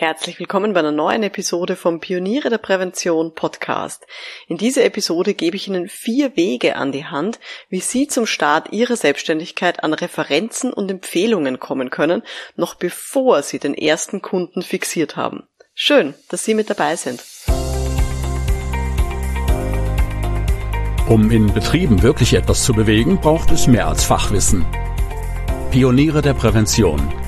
Herzlich willkommen bei einer neuen Episode vom Pioniere der Prävention Podcast. In dieser Episode gebe ich Ihnen vier Wege an die Hand, wie Sie zum Start Ihrer Selbstständigkeit an Referenzen und Empfehlungen kommen können, noch bevor Sie den ersten Kunden fixiert haben. Schön, dass Sie mit dabei sind. Um in Betrieben wirklich etwas zu bewegen, braucht es mehr als Fachwissen. Pioniere der Prävention –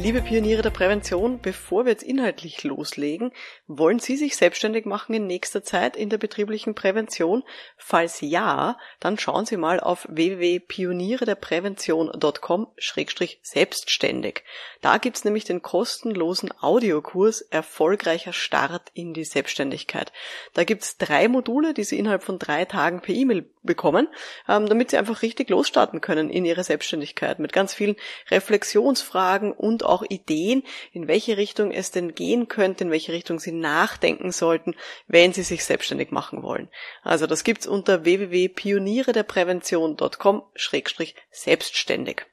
Liebe Pioniere der Prävention, bevor wir jetzt inhaltlich loslegen, wollen Sie sich selbstständig machen in nächster Zeit in der betrieblichen Prävention? Falls ja, dann schauen Sie mal auf www.pionierederprävention.com-selbstständig. Da gibt's nämlich den kostenlosen Audiokurs Erfolgreicher Start in die Selbstständigkeit. Da gibt's drei Module, die Sie innerhalb von drei Tagen per E-Mail bekommen, ähm, damit Sie einfach richtig losstarten können in Ihre Selbstständigkeit mit ganz vielen Reflexionsfragen und auch Ideen, in welche Richtung es denn gehen könnte, in welche Richtung Sie nachdenken sollten, wenn Sie sich selbstständig machen wollen. Also das gibt's unter www.pionierederprävention.com-selbstständig.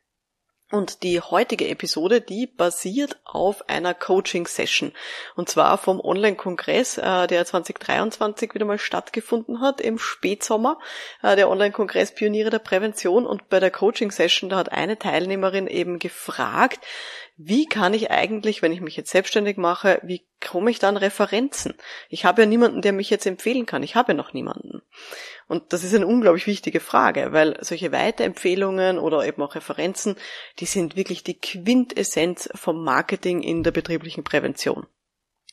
Und die heutige Episode, die basiert auf einer Coaching-Session. Und zwar vom Online-Kongress, äh, der 2023 wieder mal stattgefunden hat im Spätsommer. Äh, der Online-Kongress Pioniere der Prävention. Und bei der Coaching-Session, da hat eine Teilnehmerin eben gefragt, wie kann ich eigentlich, wenn ich mich jetzt selbstständig mache, wie komme ich dann Referenzen? Ich habe ja niemanden, der mich jetzt empfehlen kann. Ich habe ja noch niemanden. Und das ist eine unglaublich wichtige Frage, weil solche Weiterempfehlungen oder eben auch Referenzen, die sind wirklich die Quintessenz vom Marketing in der betrieblichen Prävention.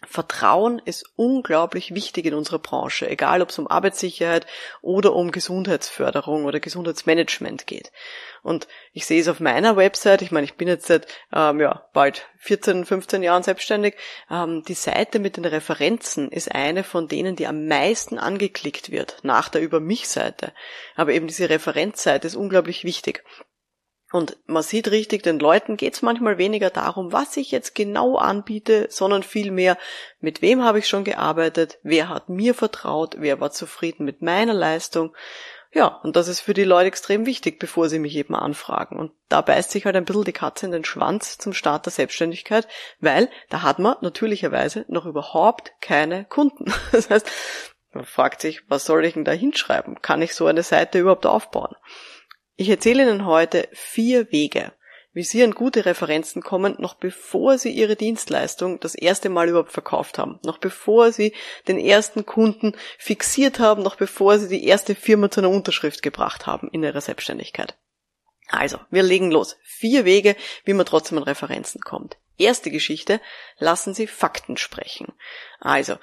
Vertrauen ist unglaublich wichtig in unserer Branche, egal ob es um Arbeitssicherheit oder um Gesundheitsförderung oder Gesundheitsmanagement geht. Und ich sehe es auf meiner Website, ich meine, ich bin jetzt seit ähm, ja, bald 14, 15 Jahren selbstständig. Ähm, die Seite mit den Referenzen ist eine von denen, die am meisten angeklickt wird, nach der Über mich-Seite. Aber eben diese Referenzseite ist unglaublich wichtig. Und man sieht richtig, den Leuten geht es manchmal weniger darum, was ich jetzt genau anbiete, sondern vielmehr, mit wem habe ich schon gearbeitet, wer hat mir vertraut, wer war zufrieden mit meiner Leistung. Ja, und das ist für die Leute extrem wichtig, bevor sie mich eben anfragen. Und da beißt sich halt ein bisschen die Katze in den Schwanz zum Start der Selbstständigkeit, weil da hat man natürlicherweise noch überhaupt keine Kunden. Das heißt, man fragt sich, was soll ich denn da hinschreiben? Kann ich so eine Seite überhaupt aufbauen? Ich erzähle Ihnen heute vier Wege, wie Sie an gute Referenzen kommen, noch bevor Sie Ihre Dienstleistung das erste Mal überhaupt verkauft haben, noch bevor Sie den ersten Kunden fixiert haben, noch bevor Sie die erste Firma zu einer Unterschrift gebracht haben in Ihrer Selbstständigkeit. Also, wir legen los. Vier Wege, wie man trotzdem an Referenzen kommt. Erste Geschichte, lassen Sie Fakten sprechen. Also,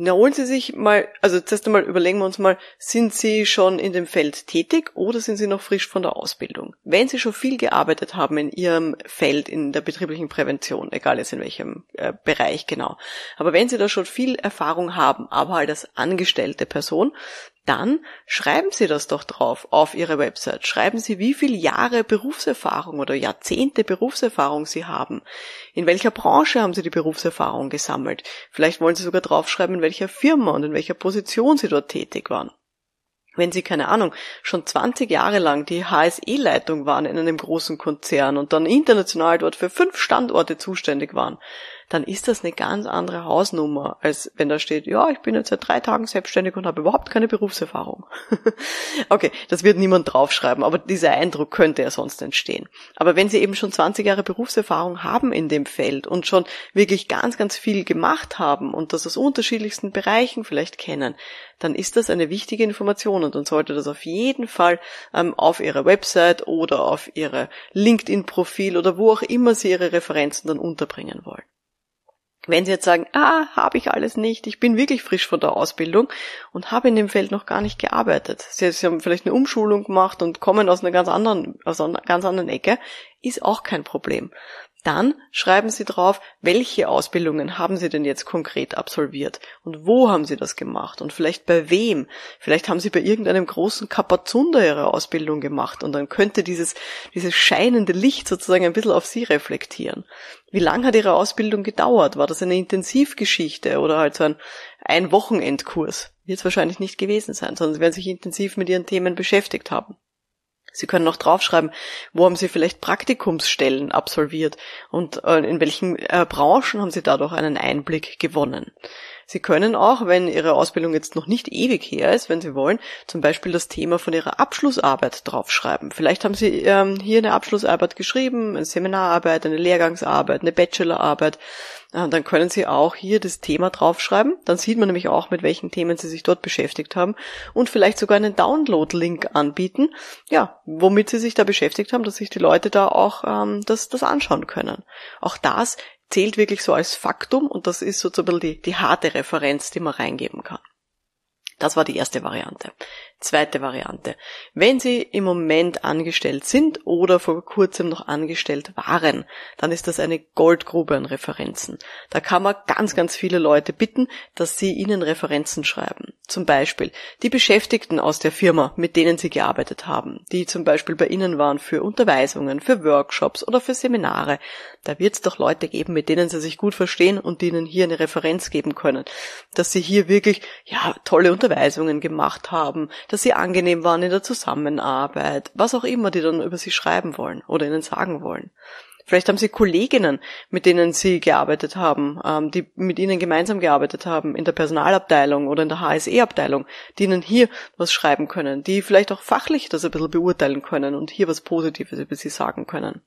na, holen Sie sich mal, also zuerst einmal überlegen wir uns mal, sind Sie schon in dem Feld tätig oder sind Sie noch frisch von der Ausbildung? Wenn Sie schon viel gearbeitet haben in Ihrem Feld, in der betrieblichen Prävention, egal jetzt in welchem äh, Bereich genau, aber wenn Sie da schon viel Erfahrung haben, aber halt als angestellte Person, dann schreiben Sie das doch drauf auf Ihre Website. Schreiben Sie, wie viele Jahre Berufserfahrung oder Jahrzehnte Berufserfahrung Sie haben. In welcher Branche haben Sie die Berufserfahrung gesammelt? Vielleicht wollen Sie sogar draufschreiben, in welcher Firma und in welcher Position Sie dort tätig waren. Wenn Sie, keine Ahnung, schon 20 Jahre lang die HSE-Leitung waren in einem großen Konzern und dann international dort für fünf Standorte zuständig waren, dann ist das eine ganz andere Hausnummer, als wenn da steht, ja, ich bin jetzt seit drei Tagen selbstständig und habe überhaupt keine Berufserfahrung. okay, das wird niemand draufschreiben, aber dieser Eindruck könnte ja sonst entstehen. Aber wenn Sie eben schon 20 Jahre Berufserfahrung haben in dem Feld und schon wirklich ganz, ganz viel gemacht haben und das aus unterschiedlichsten Bereichen vielleicht kennen, dann ist das eine wichtige Information und dann sollte das auf jeden Fall ähm, auf Ihrer Website oder auf Ihre LinkedIn-Profil oder wo auch immer Sie Ihre Referenzen dann unterbringen wollen. Wenn Sie jetzt sagen, ah, habe ich alles nicht, ich bin wirklich frisch von der Ausbildung und habe in dem Feld noch gar nicht gearbeitet. Sie, Sie haben vielleicht eine Umschulung gemacht und kommen aus einer ganz anderen, aus einer ganz anderen Ecke, ist auch kein Problem. Dann schreiben Sie drauf, welche Ausbildungen haben Sie denn jetzt konkret absolviert und wo haben Sie das gemacht und vielleicht bei wem. Vielleicht haben Sie bei irgendeinem großen Kapazunder Ihre Ausbildung gemacht und dann könnte dieses, dieses scheinende Licht sozusagen ein bisschen auf Sie reflektieren. Wie lang hat Ihre Ausbildung gedauert? War das eine Intensivgeschichte oder halt so ein, ein Wochenendkurs? Wird es wahrscheinlich nicht gewesen sein, sondern Sie werden sich intensiv mit Ihren Themen beschäftigt haben. Sie können noch draufschreiben, wo haben Sie vielleicht Praktikumsstellen absolviert und äh, in welchen äh, Branchen haben Sie dadurch einen Einblick gewonnen. Sie können auch, wenn Ihre Ausbildung jetzt noch nicht ewig her ist, wenn Sie wollen, zum Beispiel das Thema von Ihrer Abschlussarbeit draufschreiben. Vielleicht haben Sie ähm, hier eine Abschlussarbeit geschrieben, eine Seminararbeit, eine Lehrgangsarbeit, eine Bachelorarbeit. Äh, dann können Sie auch hier das Thema draufschreiben. Dann sieht man nämlich auch, mit welchen Themen Sie sich dort beschäftigt haben und vielleicht sogar einen Download-Link anbieten, ja, womit Sie sich da beschäftigt haben, dass sich die Leute da auch ähm, das, das anschauen können. Auch das zählt wirklich so als Faktum und das ist sozusagen die, die harte Referenz, die man reingeben kann. Das war die erste Variante. Zweite Variante. Wenn Sie im Moment angestellt sind oder vor kurzem noch angestellt waren, dann ist das eine Goldgrube an Referenzen. Da kann man ganz, ganz viele Leute bitten, dass sie Ihnen Referenzen schreiben. Zum Beispiel die Beschäftigten aus der Firma, mit denen Sie gearbeitet haben, die zum Beispiel bei Ihnen waren für Unterweisungen, für Workshops oder für Seminare. Da wird es doch Leute geben, mit denen Sie sich gut verstehen und denen hier eine Referenz geben können. Dass Sie hier wirklich, ja, tolle Unterweisungen gemacht haben, dass sie angenehm waren in der Zusammenarbeit, was auch immer die dann über sie schreiben wollen oder ihnen sagen wollen. Vielleicht haben Sie Kolleginnen, mit denen Sie gearbeitet haben, ähm, die mit Ihnen gemeinsam gearbeitet haben in der Personalabteilung oder in der HSE-Abteilung, die Ihnen hier was schreiben können, die vielleicht auch fachlich das ein bisschen beurteilen können und hier was Positives über Sie sagen können.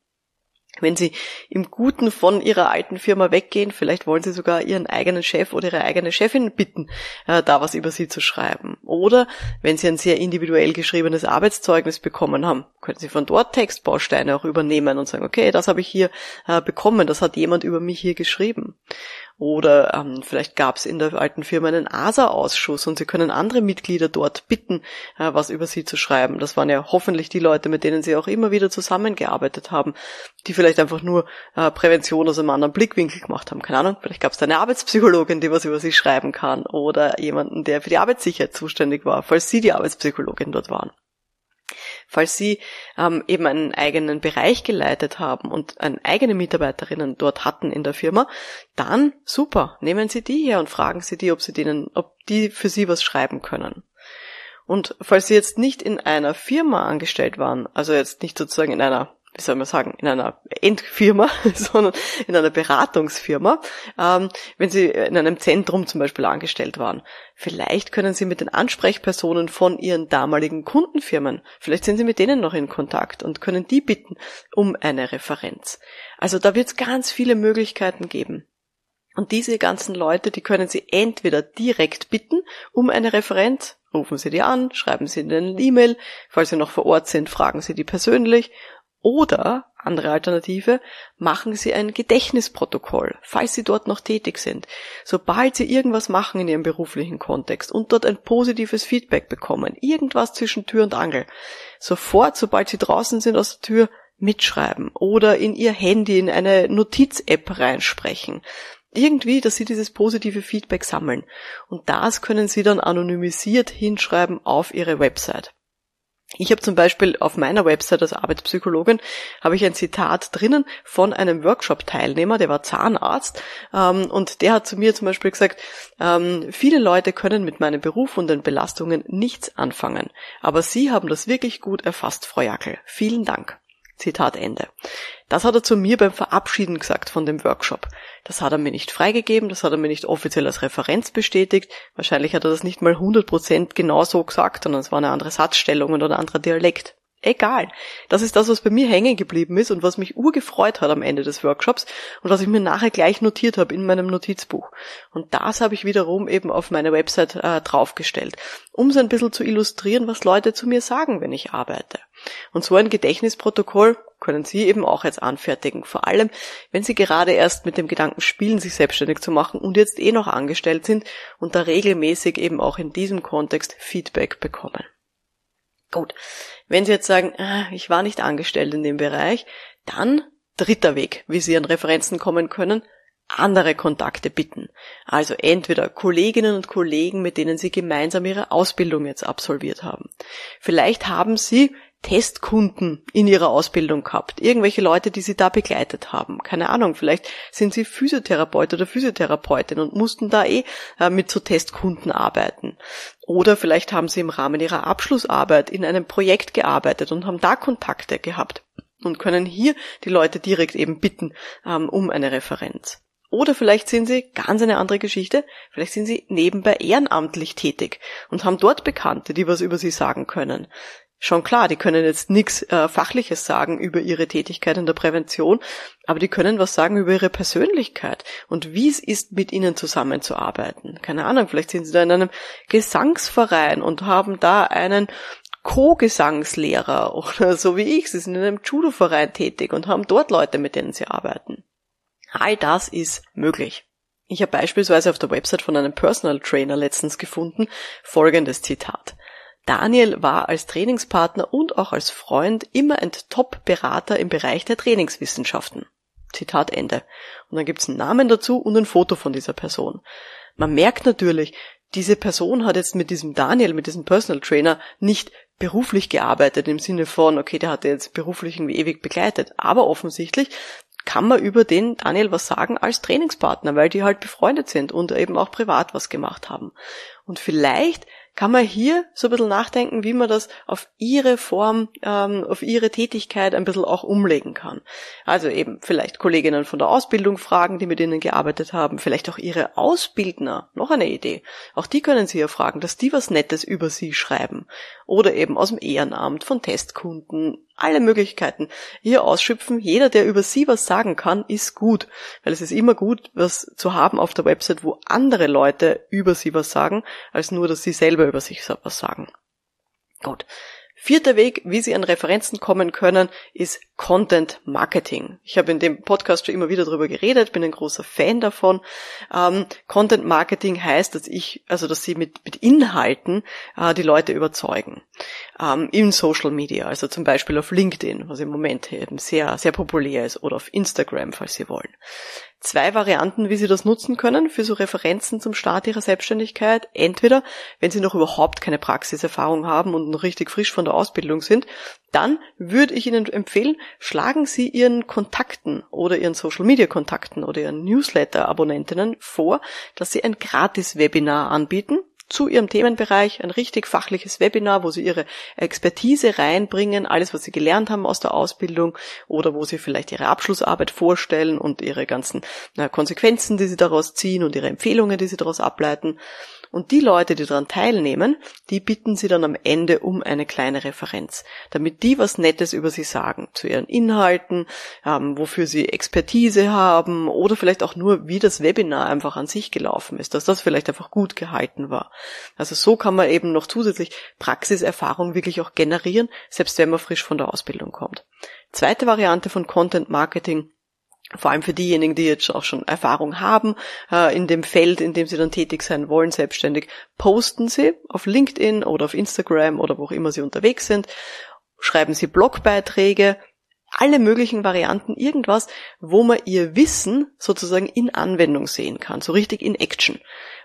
Wenn Sie im Guten von Ihrer alten Firma weggehen, vielleicht wollen Sie sogar Ihren eigenen Chef oder Ihre eigene Chefin bitten, äh, da was über Sie zu schreiben. Oder wenn Sie ein sehr individuell geschriebenes Arbeitszeugnis bekommen haben, können Sie von dort Textbausteine auch übernehmen und sagen, okay, das habe ich hier äh, bekommen, das hat jemand über mich hier geschrieben. Oder ähm, vielleicht gab es in der alten Firma einen ASA-Ausschuss und Sie können andere Mitglieder dort bitten, äh, was über Sie zu schreiben. Das waren ja hoffentlich die Leute, mit denen Sie auch immer wieder zusammengearbeitet haben, die vielleicht einfach nur äh, Prävention aus einem anderen Blickwinkel gemacht haben. Keine Ahnung, vielleicht gab es da eine Arbeitspsychologin, die was über Sie schreiben kann oder jemanden, der für die Arbeitssicherheit zuständig war, falls Sie die Arbeitspsychologin dort waren. Falls Sie ähm, eben einen eigenen Bereich geleitet haben und eine eigene Mitarbeiterinnen dort hatten in der Firma, dann super, nehmen Sie die her und fragen Sie die, ob Sie denen, ob die für Sie was schreiben können. Und falls Sie jetzt nicht in einer Firma angestellt waren, also jetzt nicht sozusagen in einer wie soll man sagen, in einer Endfirma, sondern in einer Beratungsfirma, ähm, wenn Sie in einem Zentrum zum Beispiel angestellt waren. Vielleicht können Sie mit den Ansprechpersonen von Ihren damaligen Kundenfirmen, vielleicht sind Sie mit denen noch in Kontakt und können die bitten um eine Referenz. Also da wird es ganz viele Möglichkeiten geben. Und diese ganzen Leute, die können Sie entweder direkt bitten um eine Referenz, rufen Sie die an, schreiben Sie ihnen eine E-Mail, falls Sie noch vor Ort sind, fragen Sie die persönlich oder, andere Alternative, machen Sie ein Gedächtnisprotokoll, falls Sie dort noch tätig sind. Sobald Sie irgendwas machen in Ihrem beruflichen Kontext und dort ein positives Feedback bekommen, irgendwas zwischen Tür und Angel, sofort, sobald Sie draußen sind aus der Tür, mitschreiben oder in Ihr Handy in eine Notiz-App reinsprechen. Irgendwie, dass Sie dieses positive Feedback sammeln. Und das können Sie dann anonymisiert hinschreiben auf Ihre Website. Ich habe zum Beispiel auf meiner Website als Arbeitspsychologin habe ich ein Zitat drinnen von einem Workshop-Teilnehmer, der war Zahnarzt ähm, und der hat zu mir zum Beispiel gesagt, ähm, viele Leute können mit meinem Beruf und den Belastungen nichts anfangen, aber Sie haben das wirklich gut erfasst, Frau Jackel. Vielen Dank. Zitat Ende. Das hat er zu mir beim Verabschieden gesagt von dem Workshop. Das hat er mir nicht freigegeben, das hat er mir nicht offiziell als Referenz bestätigt. Wahrscheinlich hat er das nicht mal 100% genau so gesagt, sondern es war eine andere Satzstellung oder ein anderer Dialekt. Egal. Das ist das, was bei mir hängen geblieben ist und was mich urgefreut hat am Ende des Workshops und was ich mir nachher gleich notiert habe in meinem Notizbuch. Und das habe ich wiederum eben auf meine Website äh, draufgestellt, um so ein bisschen zu illustrieren, was Leute zu mir sagen, wenn ich arbeite. Und so ein Gedächtnisprotokoll können Sie eben auch jetzt anfertigen. Vor allem, wenn Sie gerade erst mit dem Gedanken spielen, sich selbstständig zu machen und jetzt eh noch angestellt sind und da regelmäßig eben auch in diesem Kontext Feedback bekommen. Gut. Wenn Sie jetzt sagen, ah, ich war nicht angestellt in dem Bereich, dann Dritter Weg, wie Sie an Referenzen kommen können, andere Kontakte bitten. Also entweder Kolleginnen und Kollegen, mit denen Sie gemeinsam Ihre Ausbildung jetzt absolviert haben. Vielleicht haben Sie Testkunden in ihrer Ausbildung gehabt, irgendwelche Leute, die sie da begleitet haben. Keine Ahnung, vielleicht sind sie Physiotherapeut oder Physiotherapeutin und mussten da eh äh, mit so Testkunden arbeiten. Oder vielleicht haben sie im Rahmen ihrer Abschlussarbeit in einem Projekt gearbeitet und haben da Kontakte gehabt und können hier die Leute direkt eben bitten ähm, um eine Referenz. Oder vielleicht sind sie ganz eine andere Geschichte, vielleicht sind sie nebenbei ehrenamtlich tätig und haben dort Bekannte, die was über sie sagen können. Schon klar, die können jetzt nichts äh, Fachliches sagen über ihre Tätigkeit in der Prävention, aber die können was sagen über ihre Persönlichkeit und wie es ist, mit ihnen zusammenzuarbeiten. Keine Ahnung, vielleicht sind sie da in einem Gesangsverein und haben da einen Co-Gesangslehrer oder so wie ich. Sie sind in einem Judo-Verein tätig und haben dort Leute, mit denen sie arbeiten. All das ist möglich. Ich habe beispielsweise auf der Website von einem Personal Trainer letztens gefunden folgendes Zitat. Daniel war als Trainingspartner und auch als Freund immer ein Top-Berater im Bereich der Trainingswissenschaften. Zitat Ende. Und dann gibt's einen Namen dazu und ein Foto von dieser Person. Man merkt natürlich, diese Person hat jetzt mit diesem Daniel, mit diesem Personal Trainer nicht beruflich gearbeitet im Sinne von, okay, der hat jetzt beruflich irgendwie ewig begleitet. Aber offensichtlich kann man über den Daniel was sagen als Trainingspartner, weil die halt befreundet sind und eben auch privat was gemacht haben. Und vielleicht kann man hier so ein bisschen nachdenken, wie man das auf ihre Form, ähm, auf ihre Tätigkeit ein bisschen auch umlegen kann. Also eben vielleicht Kolleginnen von der Ausbildung fragen, die mit ihnen gearbeitet haben, vielleicht auch ihre Ausbildner, noch eine Idee. Auch die können sie ja fragen, dass die was Nettes über sie schreiben. Oder eben aus dem Ehrenamt, von Testkunden, alle Möglichkeiten hier ausschöpfen. Jeder, der über sie was sagen kann, ist gut, weil es ist immer gut, was zu haben auf der Website, wo andere Leute über sie was sagen, als nur, dass sie selber über sich was sagen. Gut. Vierter Weg, wie Sie an Referenzen kommen können, ist Content Marketing. Ich habe in dem Podcast schon immer wieder darüber geredet, bin ein großer Fan davon. Ähm, Content Marketing heißt, dass ich, also dass Sie mit, mit Inhalten äh, die Leute überzeugen. Ähm, in Social Media, also zum Beispiel auf LinkedIn, was im Moment eben sehr, sehr populär ist, oder auf Instagram, falls Sie wollen zwei Varianten, wie Sie das nutzen können für so Referenzen zum Start Ihrer Selbstständigkeit. Entweder, wenn Sie noch überhaupt keine Praxiserfahrung haben und noch richtig frisch von der Ausbildung sind, dann würde ich Ihnen empfehlen, schlagen Sie Ihren Kontakten oder Ihren Social Media Kontakten oder Ihren Newsletter Abonnentinnen vor, dass Sie ein gratis Webinar anbieten zu ihrem Themenbereich, ein richtig fachliches Webinar, wo sie ihre Expertise reinbringen, alles, was sie gelernt haben aus der Ausbildung oder wo sie vielleicht ihre Abschlussarbeit vorstellen und ihre ganzen na, Konsequenzen, die sie daraus ziehen und ihre Empfehlungen, die sie daraus ableiten. Und die Leute, die daran teilnehmen, die bitten sie dann am Ende um eine kleine Referenz, damit die was Nettes über sie sagen, zu ihren Inhalten, ähm, wofür sie Expertise haben oder vielleicht auch nur, wie das Webinar einfach an sich gelaufen ist, dass das vielleicht einfach gut gehalten war. Also so kann man eben noch zusätzlich Praxiserfahrung wirklich auch generieren, selbst wenn man frisch von der Ausbildung kommt. Zweite Variante von Content Marketing vor allem für diejenigen, die jetzt auch schon Erfahrung haben äh, in dem Feld, in dem sie dann tätig sein wollen, selbstständig, posten sie auf LinkedIn oder auf Instagram oder wo auch immer sie unterwegs sind, schreiben sie Blogbeiträge, alle möglichen Varianten, irgendwas, wo man ihr Wissen sozusagen in Anwendung sehen kann, so richtig in Action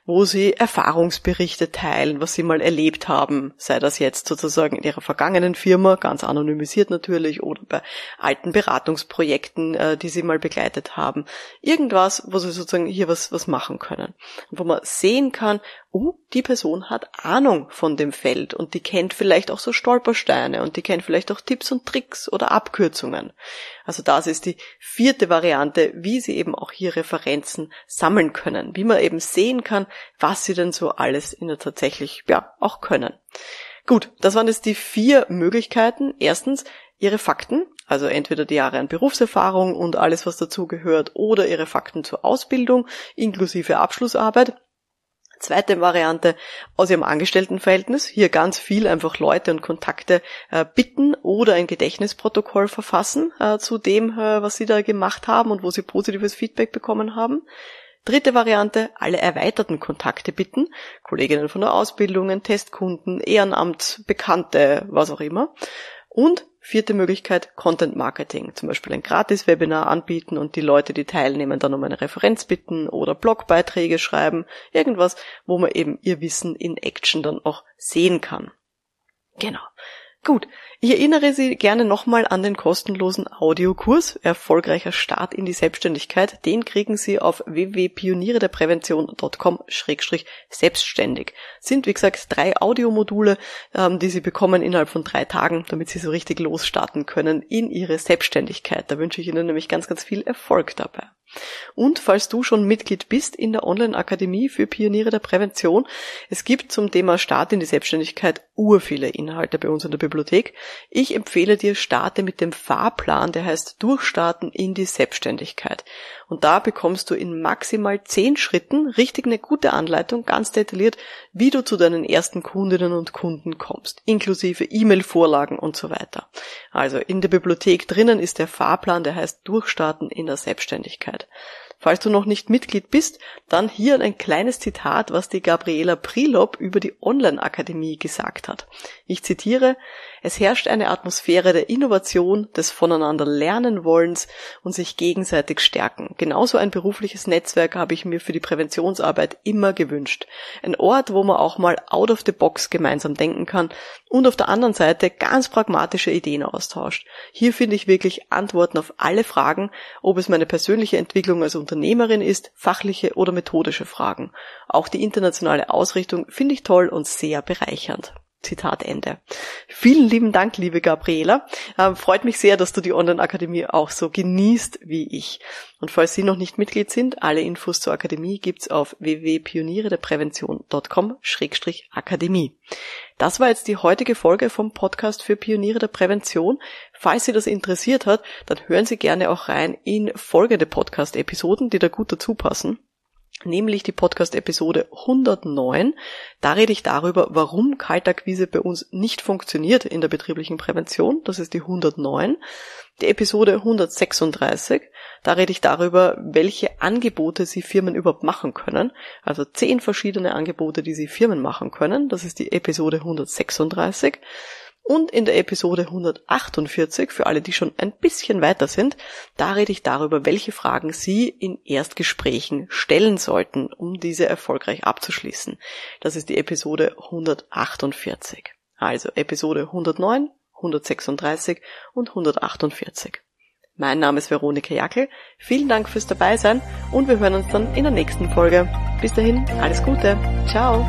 wo sie Erfahrungsberichte teilen, was sie mal erlebt haben, sei das jetzt sozusagen in ihrer vergangenen Firma, ganz anonymisiert natürlich, oder bei alten Beratungsprojekten, äh, die sie mal begleitet haben. Irgendwas, wo sie sozusagen hier was, was machen können. Wo man sehen kann, oh, die Person hat Ahnung von dem Feld und die kennt vielleicht auch so Stolpersteine und die kennt vielleicht auch Tipps und Tricks oder Abkürzungen. Also das ist die vierte Variante, wie Sie eben auch hier Referenzen sammeln können, wie man eben sehen kann, was Sie denn so alles in der tatsächlich, ja, auch können. Gut, das waren jetzt die vier Möglichkeiten. Erstens, Ihre Fakten, also entweder die Jahre an Berufserfahrung und alles, was dazugehört, oder Ihre Fakten zur Ausbildung inklusive Abschlussarbeit. Zweite Variante aus ihrem Angestelltenverhältnis, hier ganz viel einfach Leute und Kontakte äh, bitten oder ein Gedächtnisprotokoll verfassen äh, zu dem, äh, was sie da gemacht haben und wo sie positives Feedback bekommen haben. Dritte Variante, alle erweiterten Kontakte bitten, Kolleginnen von der Ausbildung, Testkunden, Ehrenamt, Bekannte, was auch immer. Und vierte Möglichkeit, Content Marketing. Zum Beispiel ein Gratis-Webinar anbieten und die Leute, die teilnehmen, dann um eine Referenz bitten oder Blogbeiträge schreiben. Irgendwas, wo man eben ihr Wissen in Action dann auch sehen kann. Genau. Gut, ich erinnere Sie gerne nochmal an den kostenlosen Audiokurs Erfolgreicher Start in die Selbstständigkeit. Den kriegen Sie auf www.pionierederprävention.com-selbstständig. Sind, wie gesagt, drei Audiomodule, ähm, die Sie bekommen innerhalb von drei Tagen, damit Sie so richtig losstarten können in Ihre Selbstständigkeit. Da wünsche ich Ihnen nämlich ganz, ganz viel Erfolg dabei. Und falls du schon Mitglied bist in der Online-Akademie für Pioniere der Prävention, es gibt zum Thema Start in die Selbstständigkeit ur viele Inhalte bei uns in der Bibliothek. Ich empfehle dir, starte mit dem Fahrplan, der heißt Durchstarten in die Selbstständigkeit. Und da bekommst du in maximal zehn Schritten richtig eine gute Anleitung, ganz detailliert, wie du zu deinen ersten Kundinnen und Kunden kommst, inklusive E-Mail-Vorlagen und so weiter. Also in der Bibliothek drinnen ist der Fahrplan, der heißt Durchstarten in der Selbstständigkeit. Falls du noch nicht Mitglied bist, dann hier ein kleines Zitat, was die Gabriela Prilop über die Online-Akademie gesagt hat. Ich zitiere, es herrscht eine Atmosphäre der Innovation, des voneinander lernen wollens und sich gegenseitig stärken. Genauso ein berufliches Netzwerk habe ich mir für die Präventionsarbeit immer gewünscht. Ein Ort, wo man auch mal out of the box gemeinsam denken kann und auf der anderen Seite ganz pragmatische Ideen austauscht. Hier finde ich wirklich Antworten auf alle Fragen, ob es meine persönliche Entwicklung als Unternehmerin ist, fachliche oder methodische Fragen. Auch die internationale Ausrichtung finde ich toll und sehr bereichernd. Zitat Ende. Vielen lieben Dank, liebe Gabriela. Ähm, freut mich sehr, dass du die Online-Akademie auch so genießt wie ich. Und falls Sie noch nicht Mitglied sind, alle Infos zur Akademie gibt's auf www.pionierederprävention.com-akademie. Das war jetzt die heutige Folge vom Podcast für Pioniere der Prävention. Falls Sie das interessiert hat, dann hören Sie gerne auch rein in folgende Podcast-Episoden, die da gut dazu passen nämlich die Podcast-Episode 109. Da rede ich darüber, warum Kaltakquise bei uns nicht funktioniert in der betrieblichen Prävention. Das ist die 109. Die Episode 136, da rede ich darüber, welche Angebote Sie Firmen überhaupt machen können. Also zehn verschiedene Angebote, die Sie Firmen machen können. Das ist die Episode 136. Und in der Episode 148, für alle, die schon ein bisschen weiter sind, da rede ich darüber, welche Fragen Sie in Erstgesprächen stellen sollten, um diese erfolgreich abzuschließen. Das ist die Episode 148. Also Episode 109, 136 und 148. Mein Name ist Veronika Jackel. Vielen Dank fürs Dabeisein und wir hören uns dann in der nächsten Folge. Bis dahin, alles Gute. Ciao.